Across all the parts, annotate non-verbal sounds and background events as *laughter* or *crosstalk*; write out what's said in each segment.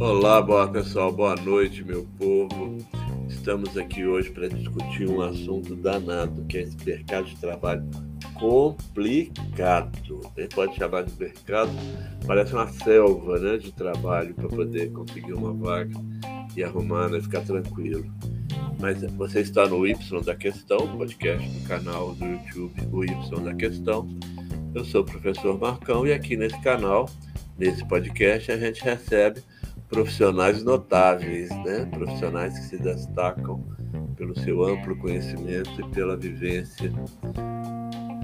Olá, boa pessoal, boa noite, meu povo. Estamos aqui hoje para discutir um assunto danado, que é esse mercado de trabalho complicado. Ele pode chamar de mercado, parece uma selva né, de trabalho para poder conseguir uma vaga e arrumar, né, ficar tranquilo. Mas você está no Y da Questão, podcast do canal do YouTube, o Y da Questão. Eu sou o professor Marcão e aqui nesse canal, nesse podcast, a gente recebe profissionais notáveis, né? profissionais que se destacam pelo seu amplo conhecimento e pela vivência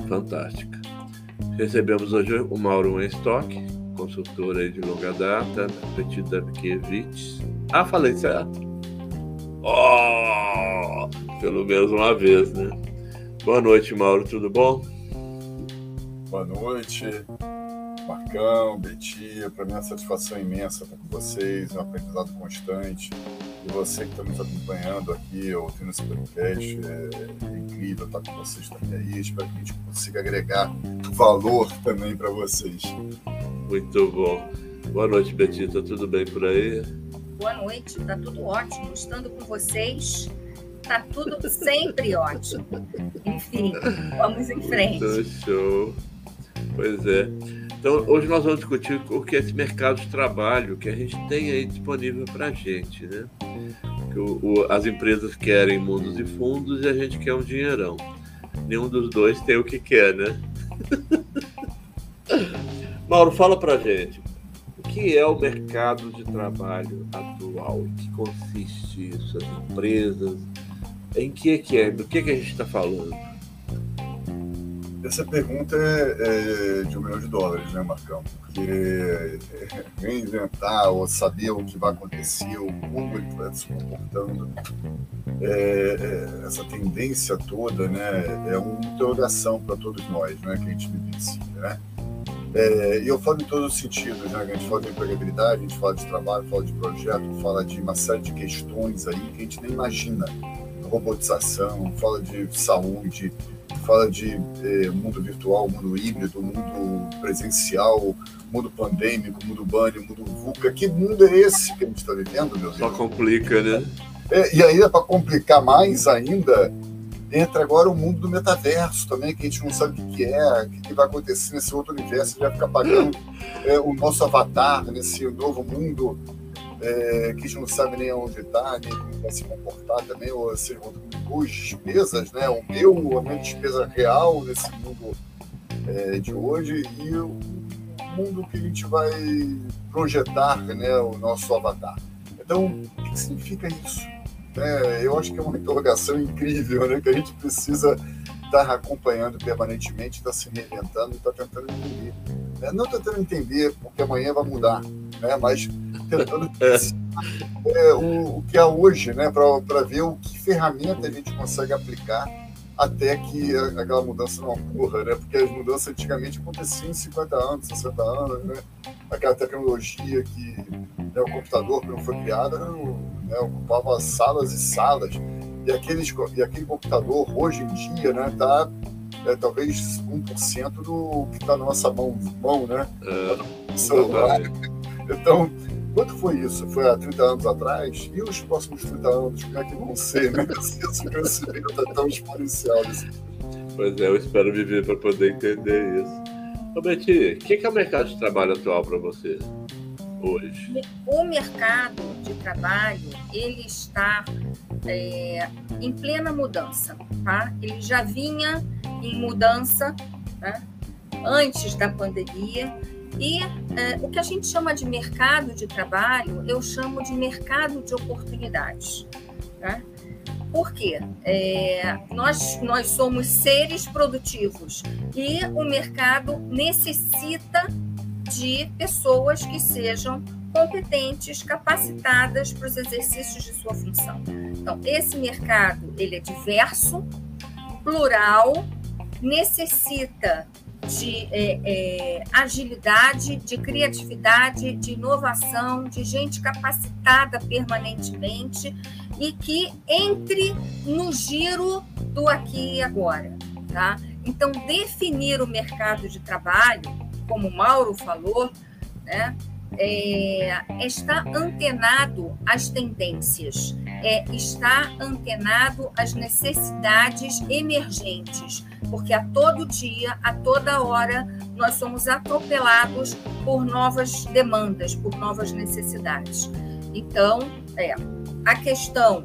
fantástica. Recebemos hoje o Mauro Wenstock, consultor de longa data, Petit Dabkiewicz. Ah, falei certo? Oh, pelo menos uma vez, né? Boa noite, Mauro, tudo bom? Boa noite. Marcão, Betia, para mim é uma satisfação imensa estar com vocês, é um aprendizado constante. E você que está nos acompanhando aqui, ouvindo esse podcast, é, é incrível estar com vocês também aí. Espero que a gente consiga agregar valor também para vocês. Muito bom. Boa noite, Betita. Tudo bem por aí? Boa noite, tá tudo ótimo. Estando com vocês, tá tudo sempre *laughs* ótimo. Enfim, vamos em frente. Muito show. Pois é. Então, hoje nós vamos discutir o que é esse mercado de trabalho que a gente tem aí disponível para a gente, né? O, o, as empresas querem mundos e fundos e a gente quer um dinheirão. Nenhum dos dois tem o que quer, né? *laughs* Mauro, fala para gente. O que é o mercado de trabalho atual? Em que consiste isso? As empresas? Em que é que é? Do que, é que a gente está falando? Essa pergunta é, é, de um milhão de dólares, né, Marcão? Porque é, reinventar ou saber o que vai acontecer, o como ele vai se comportando, é, é, essa tendência toda, né, é uma interrogação para todos nós, né, que a gente vivencia, né? É, e eu falo em todos os sentidos, né? A gente fala de empregabilidade, a gente fala de trabalho, fala de projeto, fala de uma série de questões aí que a gente nem imagina. Robotização, fala de saúde, fala de eh, mundo virtual, mundo híbrido, mundo presencial, mundo pandêmico, mundo banho, mundo VUCA. Que mundo é esse que a gente está vivendo, meu Deus? Só complica, né? É, e ainda para complicar mais ainda, entra agora o mundo do metaverso também, que a gente não sabe o que, é, o que, vai acontecer nesse outro universo, ele vai ficar pagando *gasps* é, o nosso avatar nesse novo mundo é, que a gente não sabe nem onde está, nem como vai se comportar também, ou seja, duas despesas, né? o meu, a minha despesa real nesse mundo é, de hoje e o mundo que a gente vai projetar, né? o nosso avatar. Então, o que significa isso? É, eu acho que é uma interrogação incrível, né? que a gente precisa estar acompanhando permanentemente, está se reinventando, está tentando entender. Né? Não tentando entender porque amanhã vai mudar, né? mas tentando *laughs* é, o, o, que é hoje, né? para ver o que ferramenta a gente consegue aplicar até que aquela mudança não ocorra, né? Porque as mudanças antigamente aconteciam em 50 anos, 60 anos, né? Aquela tecnologia que né, o computador que não foi criado né, ocupava salas e salas e, aqueles, e aquele computador hoje em dia né, tá é, talvez 1% do que está na nossa mão, mão né? É, celular. Então, quanto foi isso? Foi há 30 anos atrás? E os próximos 30 anos, como é que vão ser, né? *laughs* Se esse crescimento é tão exponencial. Assim. Pois é, eu espero viver para poder entender isso. Ô, Betty, o que é o mercado de trabalho atual para você? hoje? O mercado de trabalho ele está é, em plena mudança, tá? Ele já vinha em mudança né? antes da pandemia e é, o que a gente chama de mercado de trabalho eu chamo de mercado de oportunidades. Tá? Por quê? É, nós, nós somos seres produtivos e o mercado necessita de pessoas que sejam competentes, capacitadas para os exercícios de sua função. Então, esse mercado ele é diverso, plural, necessita de é, é, agilidade, de criatividade, de inovação, de gente capacitada permanentemente e que entre no giro do aqui e agora, tá? Então, definir o mercado de trabalho como o Mauro falou, né, é, está antenado às tendências, é, está antenado às necessidades emergentes, porque a todo dia, a toda hora, nós somos atropelados por novas demandas, por novas necessidades. Então, é, a questão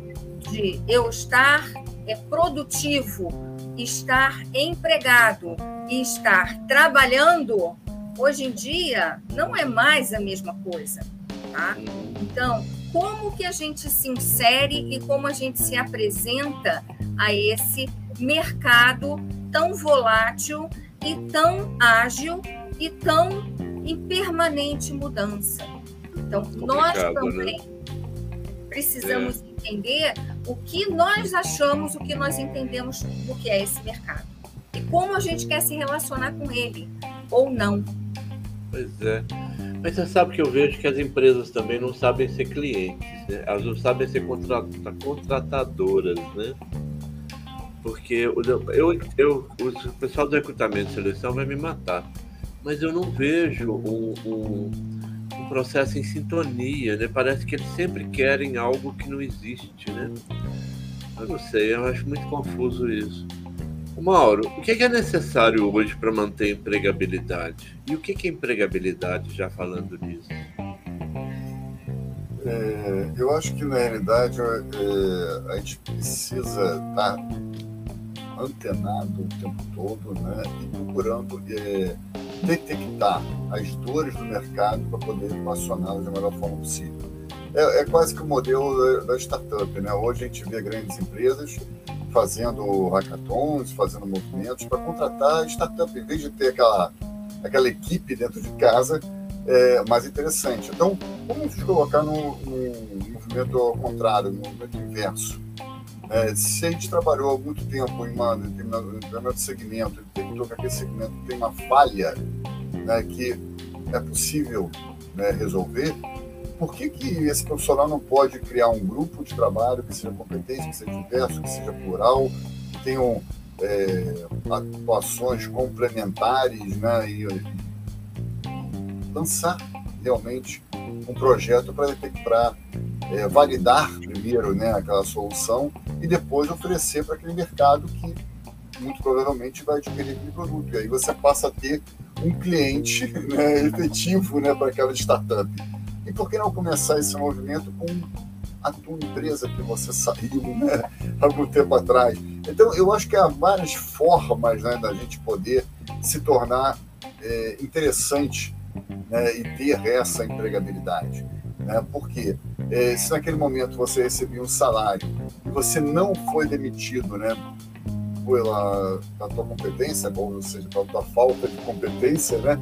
de eu estar é, produtivo, estar empregado e estar trabalhando hoje em dia não é mais a mesma coisa, tá? Então, como que a gente se insere e como a gente se apresenta a esse mercado tão volátil e tão ágil e tão em permanente mudança. Então, nós né? também né? precisamos é. entender o que nós achamos, o que nós entendemos do que é esse mercado e como a gente quer se relacionar com ele ou não. Pois é. Mas você sabe que eu vejo que as empresas também não sabem ser clientes, né? Elas não sabem ser contratadoras, né? Porque eu, eu, o pessoal do recrutamento e seleção vai me matar. Mas eu não vejo um, um, um processo em sintonia, né? Parece que eles sempre querem algo que não existe, né? Eu não sei, eu acho muito confuso isso. Mauro, o que é necessário hoje para manter a empregabilidade? E o que é empregabilidade, já falando nisso? É, eu acho que, na realidade, é, a gente precisa estar antenado o tempo todo né, e procurando é, detectar as dores do mercado para poder equacioná-las da melhor forma possível. É, é, quase que o modelo da startup. Né? Hoje a gente vê grandes empresas fazendo hackathons, fazendo movimentos para contratar startup, em vez de ter aquela, aquela equipe dentro de casa, é mais interessante. Então, vamos colocar no, movimento ao contrário, no movimento inverso. É, se a gente trabalhou há muito tempo em uma, determinado, determinado segmento, detectou que aquele segmento tem uma falha né, que é possível né, resolver, por que, que esse profissional não pode criar um grupo de trabalho que seja competente, que seja diverso, que seja plural, que tenham é, atuações complementares né, e, e lançar realmente um projeto para é, validar primeiro né, aquela solução e depois oferecer para aquele mercado que muito provavelmente vai adquirir aquele produto. E aí você passa a ter um cliente *laughs* né, efetivo né, para aquela startup. Por que não começar esse movimento com a tua empresa que você saiu né, algum tempo atrás? Então, eu acho que há várias formas né, da gente poder se tornar é, interessante né, e ter essa empregabilidade. Né? Porque é, se naquele momento você recebia um salário e você não foi demitido né, pela, pela tua competência, ou seja, pela tua falta de competência, né,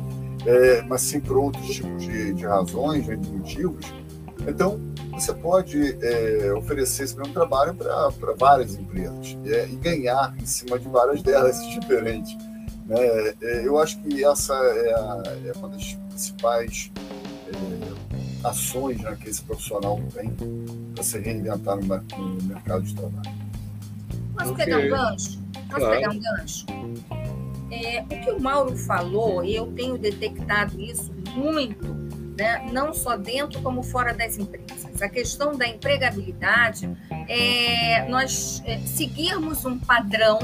é, mas sim por outros tipos de, de razões, de motivos. Então, você pode é, oferecer esse mesmo trabalho para várias empresas é, e ganhar em cima de várias delas *laughs* diferentes. Né? É, eu acho que essa é, a, é uma das principais é, ações né, que esse profissional tem para se reinventar no, no, mercado de trabalho. Posso okay. pegar um gancho? Posso claro. pegar um gancho? É, o que o Mauro falou, e eu tenho detectado isso muito, né, não só dentro como fora das empresas. A questão da empregabilidade é nós é, seguirmos um padrão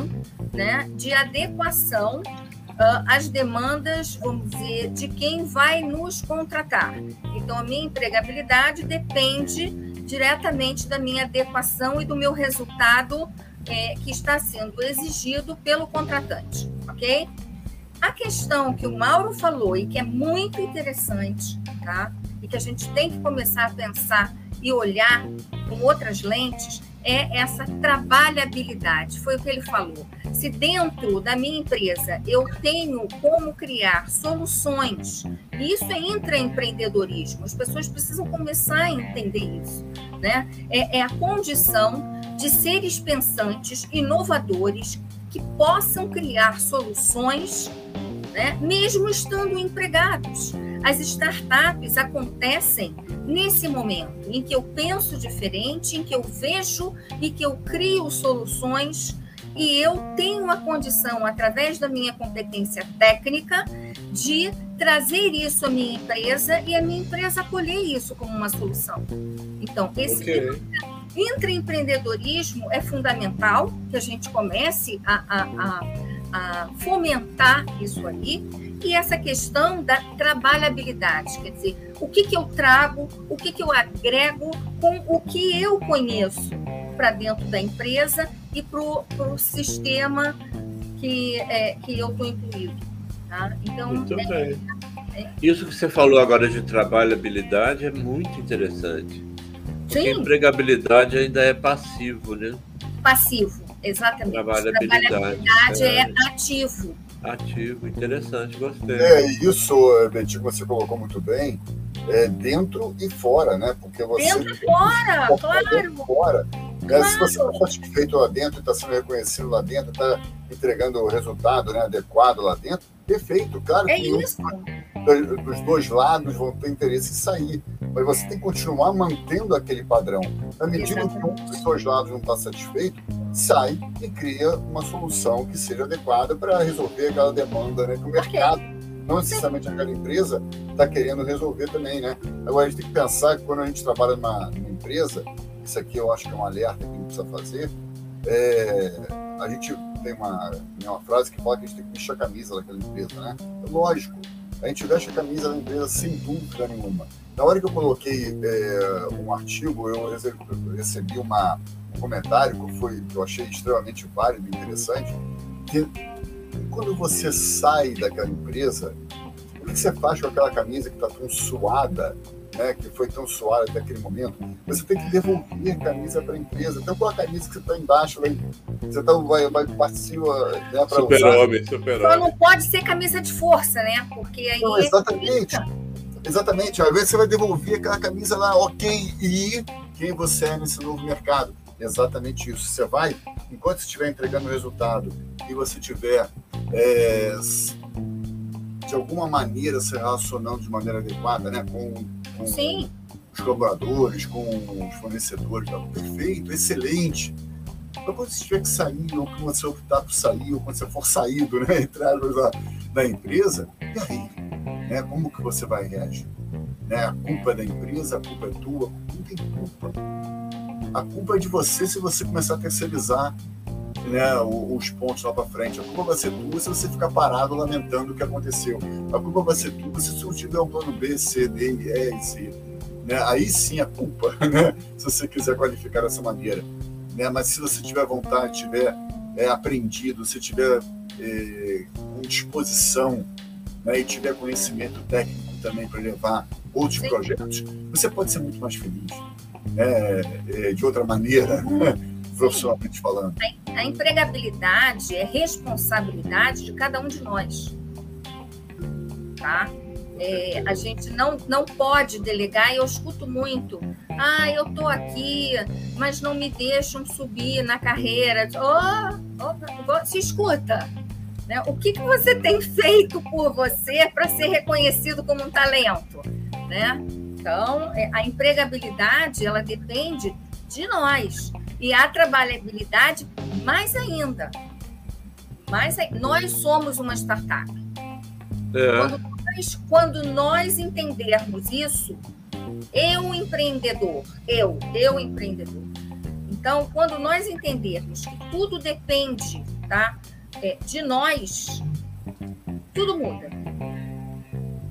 né, de adequação uh, às demandas, vamos dizer, de quem vai nos contratar. Então, a minha empregabilidade depende diretamente da minha adequação e do meu resultado é, que está sendo exigido pelo contratante, ok? A questão que o Mauro falou e que é muito interessante, tá? E que a gente tem que começar a pensar e olhar com outras lentes é essa trabalhabilidade. Foi o que ele falou. Se dentro da minha empresa eu tenho como criar soluções, isso é intraempreendedorismo. As pessoas precisam começar a entender isso, né? É, é a condição de seres pensantes, inovadores, que possam criar soluções, né, mesmo estando empregados. As startups acontecem nesse momento em que eu penso diferente, em que eu vejo e que eu crio soluções e eu tenho a condição, através da minha competência técnica, de trazer isso à minha empresa e a minha empresa acolher isso como uma solução. Então, esse okay. Intraempreendedorismo é fundamental que a gente comece a, a, a, a fomentar isso aí e essa questão da trabalhabilidade, quer dizer, o que, que eu trago, o que, que eu agrego com o que eu conheço para dentro da empresa e para o sistema que, é, que eu estou incluído. Tá? Então, muito é, bem. É, Isso que você falou agora de trabalhabilidade é muito interessante. Porque Sim. empregabilidade ainda é passivo, né? Passivo, exatamente. Trabalhabilidade, trabalhabilidade é, é ativo. Ativo, interessante, gostei. É, isso, Betinho, você colocou muito bem, é dentro e fora, né? Porque você. Dentro e fora, claro. Dentro fora. Claro. Se você está satisfeito lá dentro, está sendo reconhecido lá dentro, está entregando o resultado né, adequado lá dentro, perfeito, claro. É isso. Dos dois lados vão ter interesse em sair. Mas você tem que continuar mantendo aquele padrão. Na medida Exatamente. que um dos dois lados não está satisfeito, sai e cria uma solução que seja adequada para resolver aquela demanda né, que o mercado, não necessariamente aquela empresa, está querendo resolver também. Né? Agora, a gente tem que pensar que quando a gente trabalha numa, numa empresa, isso aqui eu acho que é um alerta que a gente precisa fazer, é, a gente tem uma, uma frase que fala que a gente tem que vestir a camisa daquela empresa, né? É lógico, a gente veste a camisa da empresa sem dúvida nenhuma. Na hora que eu coloquei é, um artigo, eu recebi uma, um comentário que, foi, que eu achei extremamente válido e interessante, que quando você sai daquela empresa, o que você faz com aquela camisa que está tão suada, né, que foi tão suada até aquele momento, você tem que devolver a camisa para a empresa. Então, com a camisa que você está embaixo, vai, você tá, vai, vai participa né, para usar. Super-homem, super-homem. Só não pode ser camisa de força, né? Porque aí. Não, exatamente. Exatamente. Às vezes você vai devolver aquela camisa lá, ok, e quem você é nesse novo mercado. Exatamente isso. Você vai, enquanto você estiver entregando o resultado e você estiver é, de alguma maneira se relacionando de maneira adequada né, com, com os colaboradores, com os fornecedores, tá? perfeito, excelente. Mas quando você tiver que sair, ou quando você optar por sair, ou quando você for saído, né, *laughs* entrar da, da empresa, e aí? Né, como que você vai reagir? Né, a culpa é da empresa, a culpa é tua, não tem culpa. A culpa é de você se você começar a terceirizar né, os pontos lá para frente. A culpa vai ser tua se você ficar parado lamentando o que aconteceu. A culpa vai ser tua se você não tiver um plano B, C, D, E e C. Né? Aí sim a culpa, *laughs* né? se você quiser qualificar dessa maneira. Né? Mas se você tiver vontade, tiver é, aprendido, se tiver é, com disposição né, e tiver conhecimento técnico também para levar outros sim. projetos, você pode ser muito mais feliz. Né? É, de outra maneira, né? *laughs* profissionalmente falando. A empregabilidade é responsabilidade de cada um de nós. Tá? É, a gente não, não pode delegar, e eu escuto muito. Ah, eu estou aqui, mas não me deixam subir na carreira. Oh, oh, se escuta. Né? O que, que você tem feito por você para ser reconhecido como um talento? Né? Então, é, a empregabilidade, ela depende de nós. E a trabalhabilidade, mais ainda. Mais, nós somos uma startup. É. Quando, nós, quando nós entendermos isso, eu empreendedor, eu, eu empreendedor. Então, quando nós entendermos que tudo depende tá, é, de nós, tudo muda.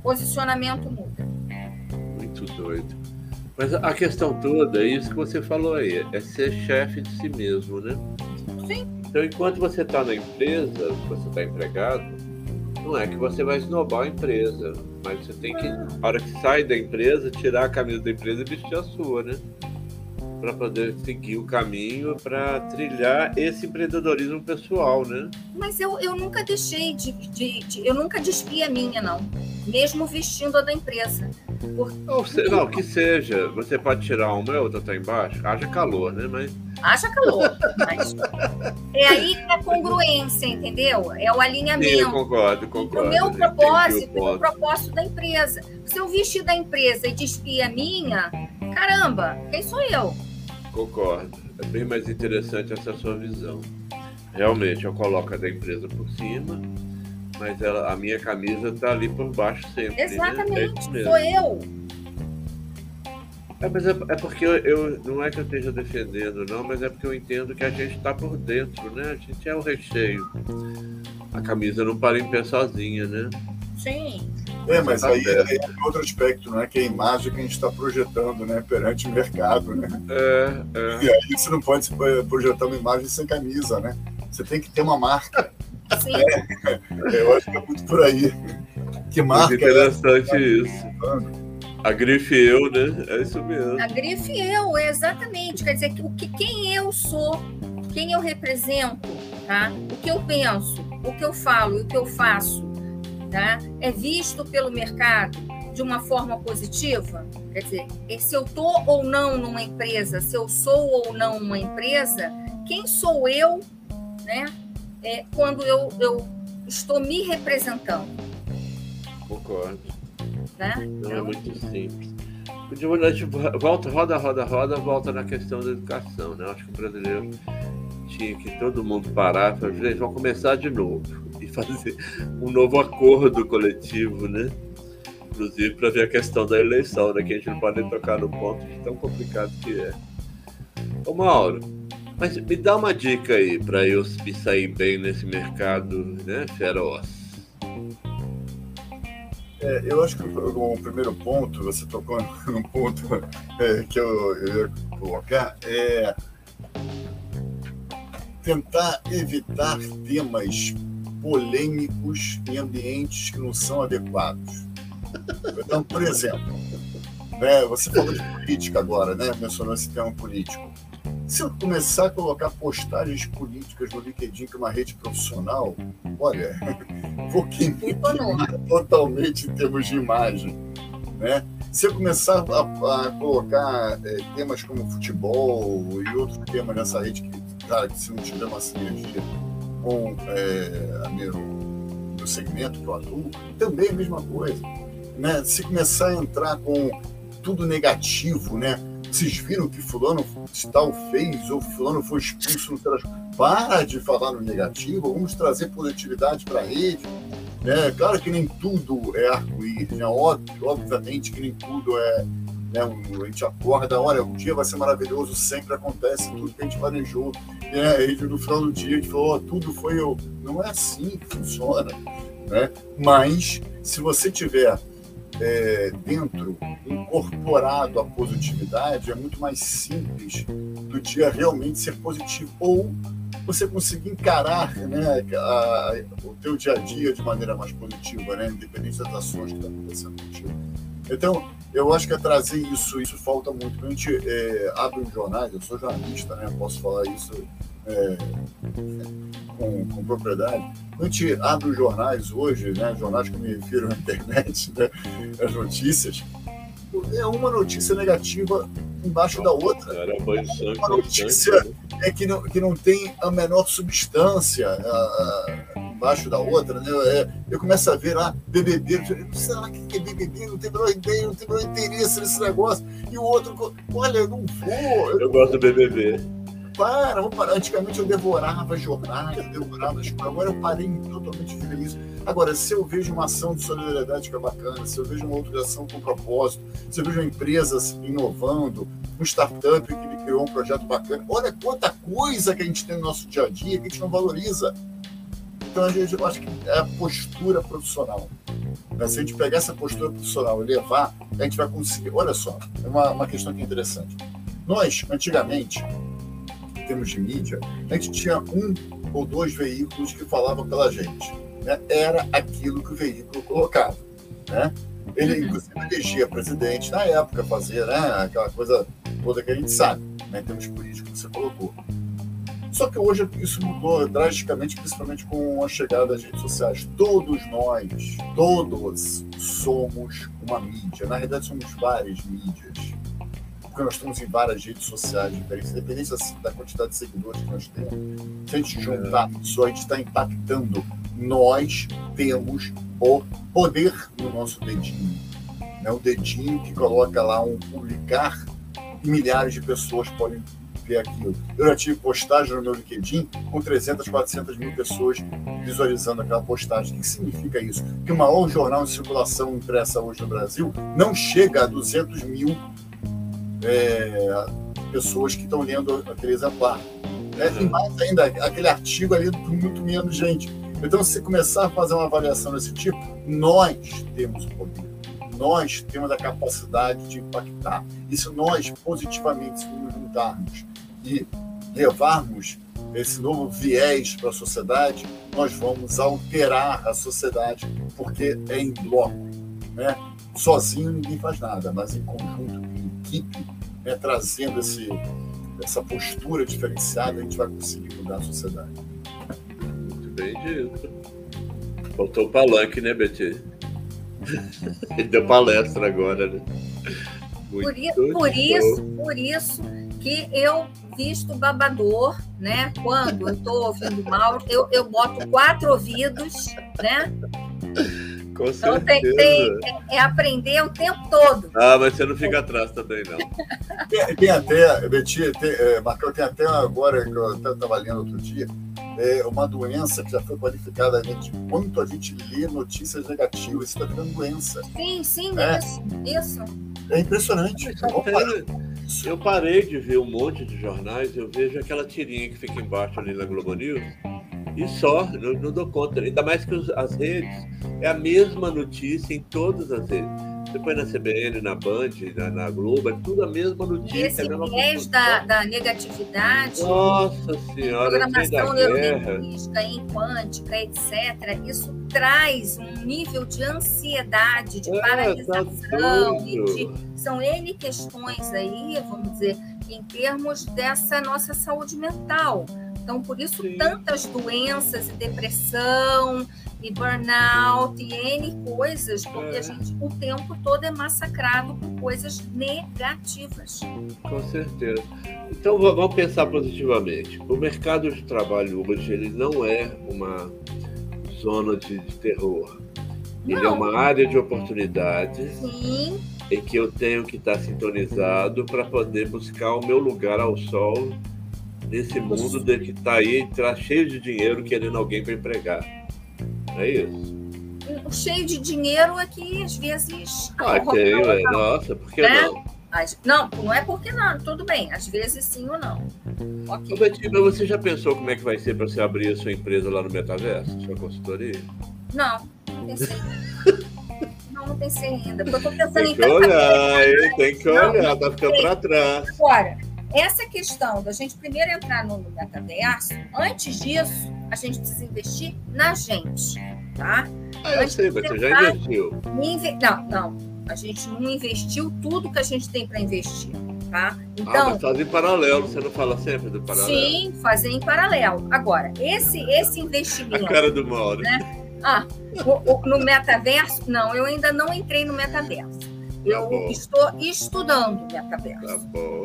Posicionamento muda. Muito doido. Mas a questão toda é isso que você falou aí, é ser chefe de si mesmo, né? Sim. Então, enquanto você está na empresa, você está empregado, não é que você vai esnobar a empresa, mas você tem que, na hora que sai da empresa, tirar a camisa da empresa e vestir a sua, né? Para poder seguir o caminho para trilhar esse empreendedorismo pessoal, né? Mas eu, eu nunca deixei de, de, de Eu nunca despi a minha, não. Mesmo vestindo a da empresa. Não, não, que seja. Você pode tirar uma e outra tá embaixo. Haja calor, né? Mas. Haja calor. Mas é aí que é a congruência, entendeu? É o alinhamento. Sim, eu concordo, concordo. O meu propósito o, o propósito da empresa. Se eu vestir da empresa e despir a minha, caramba, quem sou eu? Concordo. É bem mais interessante essa sua visão. realmente eu coloco a da empresa por cima, mas ela, a minha camisa está ali por baixo sempre. Né? Exatamente, né? sou eu. É, mas é, é porque eu, eu, não é que eu esteja defendendo, não, mas é porque eu entendo que a gente está por dentro, né? A gente é o recheio. A camisa não para em pé sozinha, né? Sim. É, mas aí é, é outro aspecto, né? Que é a imagem que a gente está projetando, né? Perante o mercado, né? É, é. E aí você não pode projetar uma imagem sem camisa, né? Você tem que ter uma marca. Sim. É, eu acho que é muito por aí. Que marca? Muito interessante é isso. A grife eu, né? É isso mesmo. A grife eu, exatamente. Quer dizer, o que, quem eu sou, quem eu represento, tá? O que eu penso, o que eu falo e o que eu faço, tá? É visto pelo mercado de uma forma positiva? Quer dizer, se eu tô ou não numa empresa, se eu sou ou não uma empresa, quem sou eu, né? É, quando eu, eu estou me representando. Concordo. Né? Não é então... é muito simples. Volta, roda, roda, roda, volta na questão da educação, né? Acho que o brasileiro tinha que todo mundo parar e falar, gente, vamos começar de novo *laughs* e fazer um novo acordo coletivo, né? Inclusive para ver a questão da eleição, né? Que a gente não pode tocar no ponto de tão complicado que é. Ô Mauro, mas me dá uma dica aí para eu me sair bem nesse mercado, né, feroz. É, eu acho que o, o, primeiro ponto, você tocou *laughs* num ponto é, que eu, eu ia colocar, é tentar evitar temas polêmicos em ambientes que não são adequados. Então, por exemplo, né, você falou de política agora, né? Mencionou esse tema político. Se eu começar a colocar postagens políticas no LinkedIn, que é uma rede profissional, olha, *laughs* vou queimar *laughs* totalmente em termos de imagem. Né? Se eu começar a, a colocar é, temas como futebol e outros temas nessa rede, que, cara, que se não tiver uma sinergia com é, a meu, meu segmento que eu atuo, também é a mesma coisa. Né? Se começar a entrar com tudo negativo, né? Vocês viram que fulano tal fez ou fulano foi expulso no Para de falar no negativo, vamos trazer positividade para a rede. Né? Claro que nem tudo é arco-íris, né? obviamente que nem tudo é. Né? A gente acorda, olha, o dia vai ser maravilhoso, sempre acontece tudo que a gente planejou. Né? E no final do dia a gente falou, oh, tudo foi eu. Não é assim que funciona. Né? Mas se você tiver é, dentro, incorporado à positividade, é muito mais simples do dia realmente ser positivo. Ou você conseguir encarar né, a, o teu dia a dia de maneira mais positiva, né, independente das ações que estão acontecendo contigo. Então, eu acho que é trazer isso, isso falta muito. Quando a gente é, abre os jornais, eu sou jornalista, né, posso falar isso é, com, com, propriedade. Quando a gente abre os jornais hoje, né, jornais que me refiro à internet, né, as notícias, é uma notícia negativa embaixo da outra. Uma notícia é que não, que não tem a menor substância embaixo da outra. Né? É, eu começo a ver lá BBB, será que é BBB? Não tem menor ideia, não tem menor interesse nesse negócio. E o outro, olha, eu não vou. Eu, eu gosto do BBB para, vamos parar. Antigamente eu devorava jornais, eu devorava as agora eu parei totalmente feliz. Agora, se eu vejo uma ação de solidariedade que é bacana, se eu vejo uma outra ação com propósito, se eu vejo uma empresa inovando, um startup que criou um projeto bacana, olha quanta coisa que a gente tem no nosso dia a dia que a gente não valoriza. Então, a gente, eu acho que é a postura profissional. Né? Se a gente pegar essa postura profissional e levar, a gente vai conseguir. Olha só, é uma, uma questão que é interessante. Nós, antigamente, termos de mídia, a gente tinha um ou dois veículos que falavam pela gente. Né? Era aquilo que o veículo colocava. Né? Ele, uhum. inclusive, elegia presidente na época, fazia né, aquela coisa toda que a gente sabe, né, em termos políticos que você colocou. Só que hoje isso mudou drasticamente, principalmente com a chegada das redes sociais. Todos nós, todos somos uma mídia. Na realidade, somos várias mídias porque nós estamos em várias redes sociais diferentes, independente da quantidade de seguidores que nós temos. Se a gente juntar isso, a gente está impactando. Nós temos o poder no nosso dedinho. Né? O dedinho que coloca lá um publicar e milhares de pessoas podem é aquilo. Eu já tive postagem no meu LinkedIn com 300, 400 mil pessoas visualizando aquela postagem. O que significa isso? Que o maior jornal em circulação impressa hoje no Brasil não chega a 200 mil é, pessoas que estão lendo aquele exemplar. É, e mais ainda, aquele artigo ali por muito menos gente. Então, se começar a fazer uma avaliação desse tipo, nós temos o poder nós temos a capacidade de impactar. E se nós positivamente nos juntarmos e levarmos esse novo viés para a sociedade, nós vamos alterar a sociedade, porque é em bloco. Né? Sozinho ninguém faz nada, mas em conjunto, equipe, né, trazendo esse, essa postura diferenciada, a gente vai conseguir mudar a sociedade. Muito bem dito. Faltou o palanque, né, Betty? Ele *laughs* deu palestra agora, né? por, por isso, por isso que eu visto babador, né? Quando eu estou ouvindo mal, eu, eu boto quatro ouvidos, né? Com então tem, tem, é, é, aprender o tempo todo. Ah, mas você não fica atrás também, não. Tem, tem até, Betinha, tem, é, Marcão, tem até agora, que eu estava lendo outro dia, é uma doença que já foi qualificada de quanto a gente lê notícias negativas, isso está virando doença. Sim, sim, é. isso, isso. É impressionante. Eu parei de ver um monte de jornais, eu vejo aquela tirinha que fica embaixo ali na Globo News, e só, não, não dou conta. Ainda mais que as redes, é a mesma notícia em todas as redes. Você põe na CBN, na Band, na, na Globo, é tudo a mesma notícia. Esse viés da, da negatividade, Nossa senhora, programação neurolinguística, em quântica, etc., isso traz um nível de ansiedade, de é, paralisação, tá de, são N questões aí, vamos dizer, em termos dessa nossa saúde mental. Então, por isso, Sim. tantas doenças e depressão, e burnout e N coisas, porque é. a gente o tempo todo é massacrado por coisas negativas. Com certeza. Então vamos pensar positivamente. O mercado de trabalho hoje ele não é uma zona de, de terror. Ele é não. é uma área de oportunidade. Sim. Em que eu tenho que estar sintonizado para poder buscar o meu lugar ao sol nesse mundo de que está aí, está cheio de dinheiro querendo alguém para empregar. É isso. Cheio de dinheiro aqui, às vezes. Ah, tem, é. Nossa, por que né? não? Não, não é porque não, tudo bem, às vezes sim ou não. Ok. Ô, Betina, você já pensou como é que vai ser para você abrir a sua empresa lá no Metaverso, sua consultoria? Não, não pensei. *laughs* não, não pensei ainda. Porque eu tô pensando tem que em olhar, hein? Tem que olhar, não, tá ficando para trás. Agora, essa questão da gente primeiro entrar no metaverso, antes disso, a gente precisa investir na gente, tá? Ah, eu sei, mas você já investiu. Não, não. A gente não investiu tudo que a gente tem para investir, tá? Então, ah, mas faz em paralelo, você não fala sempre do paralelo? Sim, fazer em paralelo. Agora, esse, esse investimento... A cara do Mauro. Né? Ah, o, o, no metaverso, não, eu ainda não entrei no metaverso. Tá eu bom. estou estudando metaverso. Tá bom.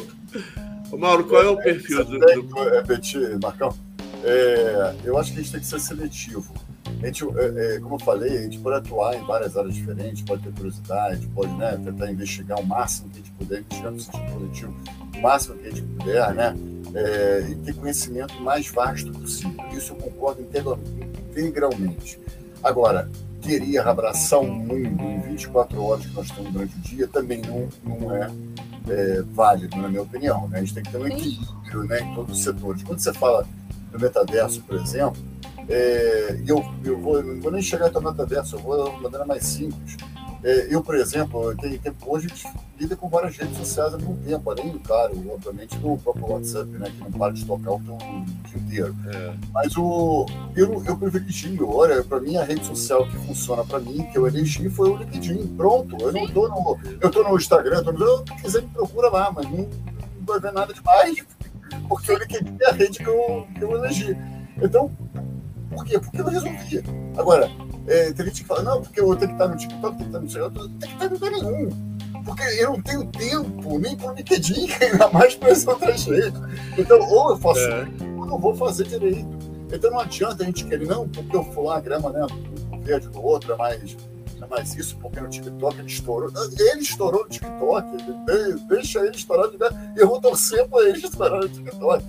Ô, Mauro, qual é o perfil do. do... É, Beti, Marcão, é, eu acho que a gente tem que ser seletivo. A gente, é, é, como eu falei, a gente pode atuar em várias áreas diferentes, pode ter curiosidade, pode né, tentar investigar o máximo que a gente puder, investigar no sentido positivo, o máximo que a gente puder, né? É, e ter conhecimento mais vasto possível. Isso eu concordo integralmente. Agora, querer abraçar um mundo em 24 horas que nós estamos durante o dia também não, não é é, válido, na minha opinião. Né? A gente tem que ter um equilíbrio né, em todos os setores. Quando você fala do metaverso, por exemplo, é, eu, eu vou, não vou nem chegar até o metaverso, eu vou de uma maneira mais simples. É, eu, por exemplo, tem tempo hoje lida com várias redes sociais ao mesmo tempo, além, claro, obviamente, do próprio WhatsApp, né, que não para de tocar o teu dia inteiro. É. Mas o, eu, eu privilegio, olha, para mim a rede social que funciona para mim, que eu elegi, foi o LinkedIn. Pronto, eu não tô no, eu tô no Instagram, tô no, se quiser me procura lá, mas não, não vai ver nada demais, porque o LinkedIn é a rede que eu, que eu elegi. Então, por quê? Porque eu resolvia. Agora, é, tem gente que fala, não, porque eu tenho que estar no TikTok, tem que estar no Instagram, tem que estar no lugar nenhum. Porque eu não tenho tempo nem para o LinkedIn, *laughs* ainda mais para essa outra gente. Então, ou eu faço, é. ou não vou fazer direito. Então não adianta a gente querer, não, porque eu for lá, a grama, né, verde do outro é mais, Mas isso porque no TikTok ele estourou. Ele estourou no TikTok, deixa ele estourar de. Eu vou torcer para ele estourar no TikTok.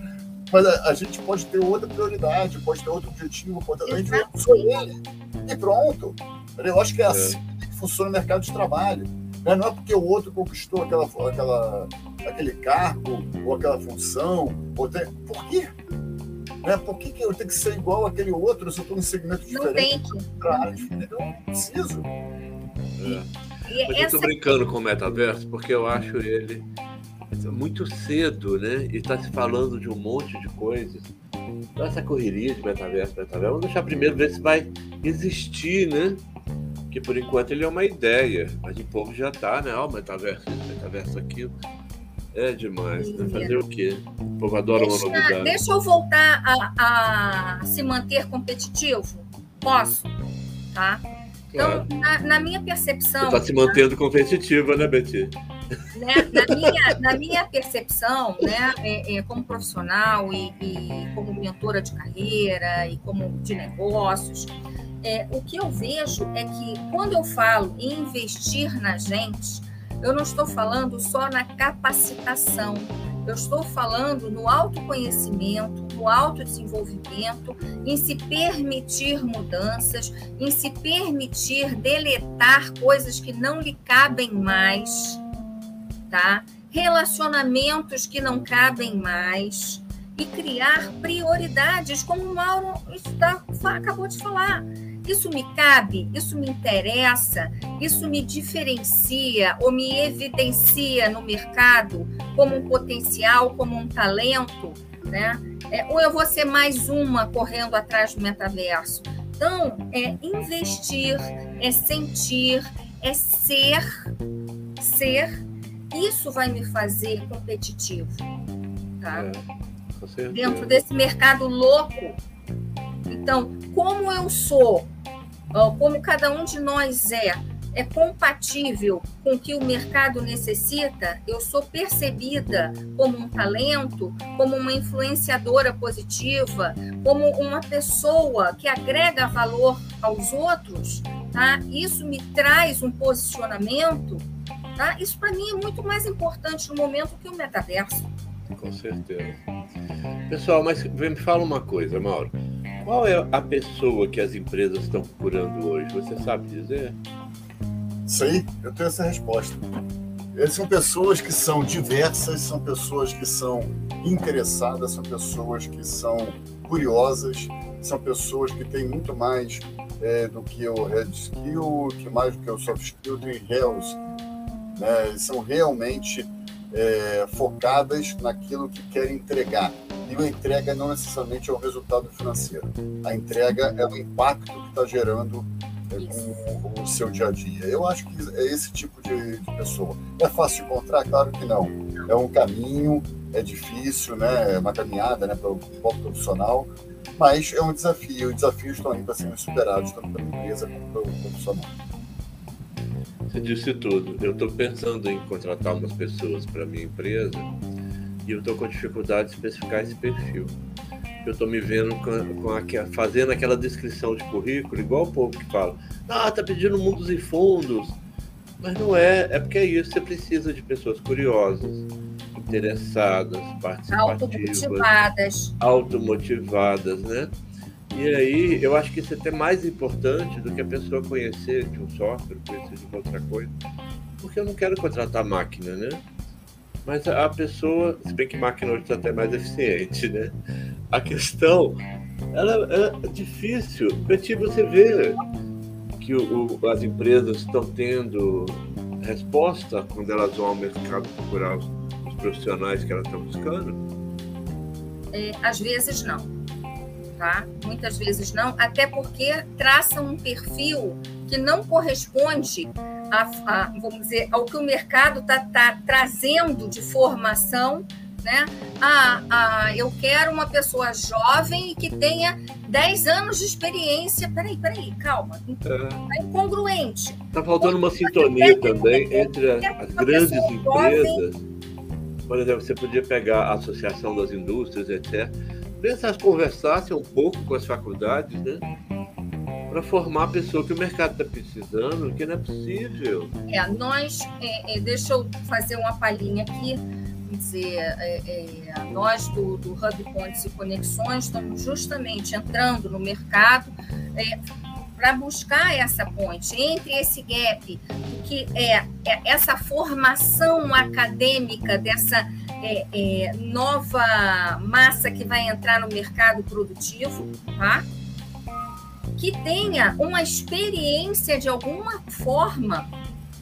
Mas a, a, gente pode ter outra prioridade, pode ter outro objetivo, pode ter... a gente só ele. E pronto. Eu acho que é, é. assim que funciona o mercado de trabalho. Né? Não é porque o outro conquistou aquela, aquela, aquele cargo ou aquela função. Ou tem... Por quê? Né? Por que, que eu tenho que ser igual àquele outro se eu estou em segmento diferente? Não não preciso. É. E, Mas eu estou brincando com o metaverso porque eu acho ele muito cedo, né? E está se falando de um monte de coisas. Então, essa correria de metaverso, metaverso, vamos deixar primeiro ver se vai existir, né? Que por enquanto ele é uma ideia, mas o povo já está, né? Ó, oh, metaverso, metaverso aquilo. É demais, né? Fazer o quê? O povo adora deixa, uma novidade. Deixa eu voltar a, a se manter competitivo? Posso? Tá? Então, claro. na, na, minha percepção. Você está se mantendo competitiva, né, Betty? Né, na, minha, na minha percepção, né, é, é, como profissional e, e, como mentora de carreira e como de negócios, é, o que eu vejo é que quando eu falo em investir na gente, eu não estou falando só na capacitação, eu estou falando no autoconhecimento, no autodesenvolvimento, em se permitir mudanças, em se permitir deletar coisas que não lhe cabem mais, tá? Relacionamentos que não cabem mais e criar prioridades, como o Mauro está, acabou de falar. Isso me cabe, isso me interessa, isso me diferencia ou me evidencia no mercado como um potencial, como um talento, né? É, ou eu vou ser mais uma correndo atrás do metaverso. Então, é investir, é sentir, é ser, ser. Isso vai me fazer competitivo, tá? É, Dentro desse mercado louco. Então, como eu sou como cada um de nós é, é compatível com o que o mercado necessita, eu sou percebida como um talento, como uma influenciadora positiva, como uma pessoa que agrega valor aos outros, tá? Isso me traz um posicionamento, tá? Isso para mim é muito mais importante no momento que o metaverso. Com certeza. Pessoal, mas me fala uma coisa, Mauro. Qual é a pessoa que as empresas estão procurando hoje? Você sabe dizer? Sei, eu tenho essa resposta. Eles são pessoas que são diversas, são pessoas que são interessadas, são pessoas que são curiosas, são pessoas que têm muito mais é, do que o red skill, que mais do que o soft skill, tem health. Né? São realmente é, focadas naquilo que querem entregar. E a entrega não necessariamente é o resultado financeiro. A entrega é o impacto que está gerando é, com o seu dia a dia. Eu acho que é esse tipo de, de, pessoa. É fácil de encontrar? Claro que não. É um caminho, é difícil, né? é uma caminhada né, para o profissional, mas é um desafio. Os desafios estão aí para serem superados, tanto pela empresa como pelo profissional. Você disse tudo. Eu estou pensando em contratar umas pessoas para minha empresa e eu estou com dificuldade de especificar esse perfil. Eu estou me vendo com, com a, fazendo aquela descrição de currículo, igual o povo que fala: ah, tá pedindo mundos e fundos. Mas não é, é porque é isso. Você precisa de pessoas curiosas, interessadas, participativas, automotivadas, automotivadas né? E aí, eu acho que isso é até mais importante do que a pessoa conhecer de um software, conhecer de outra coisa. Porque eu não quero contratar máquina, né? Mas a pessoa, se bem que máquina hoje está até mais eficiente, né? A questão, ela é difícil. Porque você vê que o, as empresas estão tendo resposta quando elas vão ao mercado procurar os, os profissionais que elas estão buscando? É, às vezes não tá? Muitas vezes não, até porque traçam um perfil que não corresponde a, a vamos dizer, ao que o mercado está tá trazendo de formação, né? Ah, ah, eu quero uma pessoa jovem e que tenha 10 anos de experiência. Peraí, peraí, calma. É, é incongruente. Está faltando uma sintonia também entre as grandes empresas. Por exemplo, você podia pegar a Associação das Indústrias, etc elas conversassem um pouco com as faculdades, né? para formar a pessoa que o mercado está precisando, que não é possível. É, nós, é, é, deixa eu fazer uma palhinha aqui, dizer, é, é, nós do, do Hub Pontes e Conexões estamos justamente entrando no mercado é, para buscar essa ponte entre esse gap, que é, é essa formação acadêmica dessa é, é, nova massa que vai entrar no mercado produtivo, tá? que tenha uma experiência de alguma forma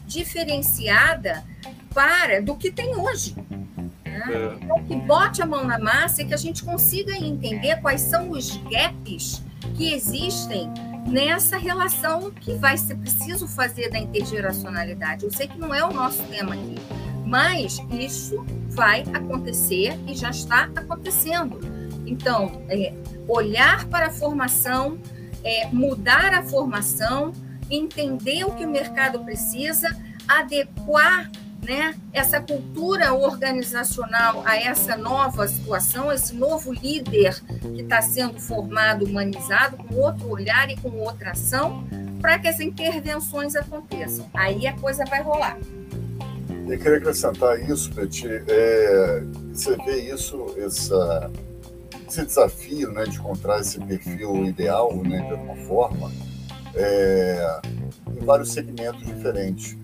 diferenciada para do que tem hoje. Né? É. Então, que bote a mão na massa e que a gente consiga entender quais são os gaps que existem nessa relação que vai ser preciso fazer da intergeracionalidade. Eu sei que não é o nosso tema aqui, mas isso vai acontecer e já está acontecendo. Então, é, olhar para a formação, é, mudar a formação, entender o que o mercado precisa, adequar né, essa cultura organizacional a essa nova situação, esse novo líder que está sendo formado, humanizado, com outro olhar e com outra ação, para que as intervenções aconteçam. Aí a coisa vai rolar. Eu queria acrescentar isso, Betty. É, você vê isso, essa, esse desafio né, de encontrar esse perfil ideal, né, de alguma forma, é, em vários segmentos diferentes.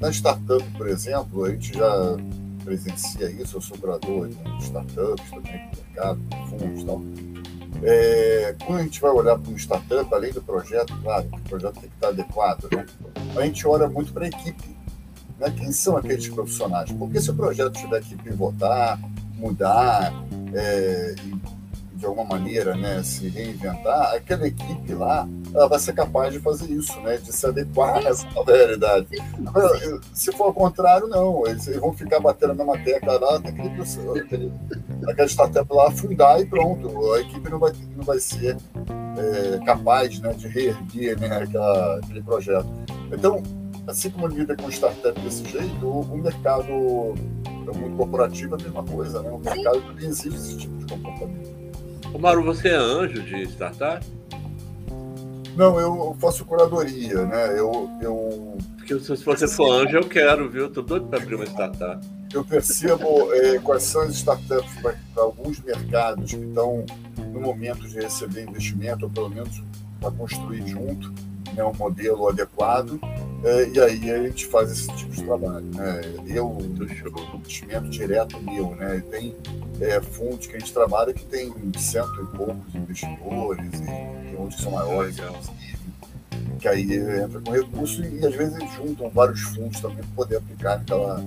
Na startup, por exemplo, a gente já presencia isso, eu sou curador de startups, também com mercado, fundos e tal. É, quando a gente vai olhar para um startup, além do projeto, claro, o projeto tem que estar adequado, né? a gente olha muito para a equipe. Né? Quem são aqueles profissionais? Porque se o projeto tiver que pivotar, mudar, é, de alguma maneira, né, se reinventar, aquela equipe lá, ela vai ser capaz de fazer isso, né, de se adequar a essa nova realidade. Se for ao contrário, não, eles vão ficar batendo na mesma tecla lá, aquele, aquele, aquela startup lá afundar e pronto, a equipe não vai, não vai ser é, capaz né, de reerguer né, aquela, aquele projeto. Então, assim como lida com startup desse jeito, o, mercado o mundo corporativo é a mesma coisa, né? O mercado também exige esse tipo de comportamento. Ô Mauro, você é anjo de startup? Não, eu faço curadoria, né? Eu, eu... Porque se você for anjo, eu quero, viu? Tô doido para abrir uma startup. Eu percebo é, quais são as startups para alguns mercados que estão no momento de receber investimento, ou pelo menos para construir junto né, um modelo adequado, é, e aí a gente faz esse tipo de trabalho. Né? Eu, investimento direto meu, né? tem é, fundos que a gente trabalha que tem cento e poucos investidores, e tem outros que são maiores, inclusive, que aí entra com recurso e, e às vezes eles juntam vários fundos também para poder aplicar naquela,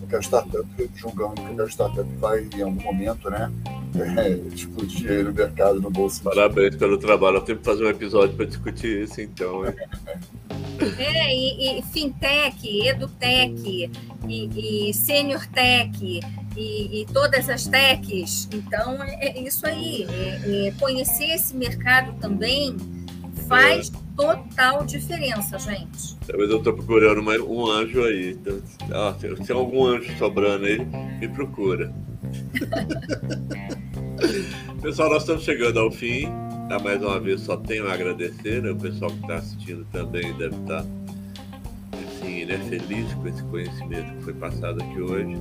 naquela startup, julgando que aquela startup vai em algum momento, né? *laughs* É, explodir no mercado no bolso. Parabéns pelo trabalho. Eu tenho que fazer um episódio para discutir isso, então. *laughs* É, e, e fintech, edutech, e, e senior tech, e, e, todas as techs. Então, é, é isso aí. É, é conhecer esse mercado também faz total diferença, gente. Talvez eu estou procurando uma, um anjo aí. Então, ó, se tem algum anjo sobrando aí, me procura. *laughs* Pessoal, nós estamos chegando ao fim. Tá, mais uma vez, só tenho a agradecer. Né? O pessoal que está assistindo também deve estar tá, assim, né, feliz com esse conhecimento que foi passado aqui hoje.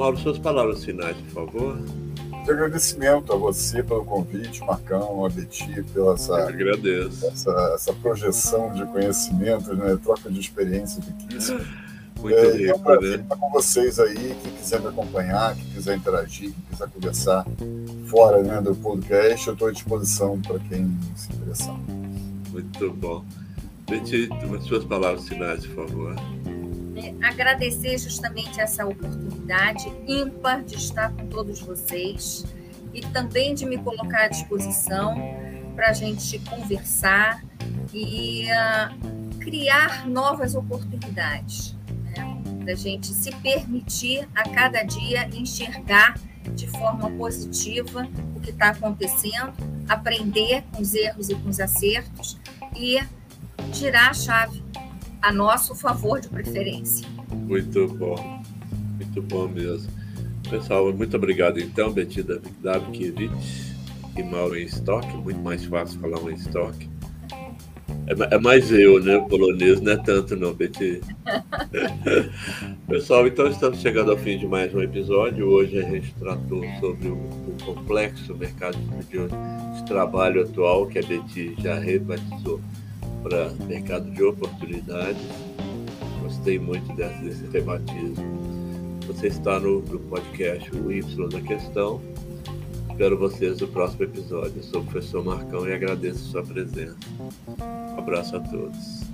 Mauro, suas palavras finais, por favor. De agradecimento a você pelo convite, Marcão, a Betty, pela essa, essa, essa, projeção de conhecimento, né? troca de experiência riquíssima. Muito é, rico, é um prazer né? estar com vocês aí, quem quiser me acompanhar, quem quiser interagir, quem quiser conversar fora né, do podcast, eu estou à disposição para quem se interessar. Muito bom. Betty, suas palavras finais, por favor agradecer justamente essa oportunidade ímpar de estar com todos vocês e também de me colocar à disposição para a gente conversar e uh, criar novas oportunidades, né? para a gente se permitir a cada dia enxergar de forma positiva o que está acontecendo, aprender com os erros e com os acertos e tirar a chave a nosso favor de preferência. Muito bom, muito bom mesmo. Pessoal, muito obrigado então, Betida Davikiewicz e Mauro em estoque, muito mais fácil falar um estoque. É, é, mais eu, né? O polonês não é tanto, não, Betty. *laughs* Pessoal, então estamos chegando ao fim de mais um episódio. Hoje a gente tratou sobre o, complexo mercado de, trabalho atual, que a Betty já rebatizou para mercado de oportunidades. Gostei muito desse, desse tematismo. Você está no, no podcast O Y da Questão. Espero vocês no próximo episódio. Eu sou o professor Marcão e agradeço sua presença. Um abraço a todos.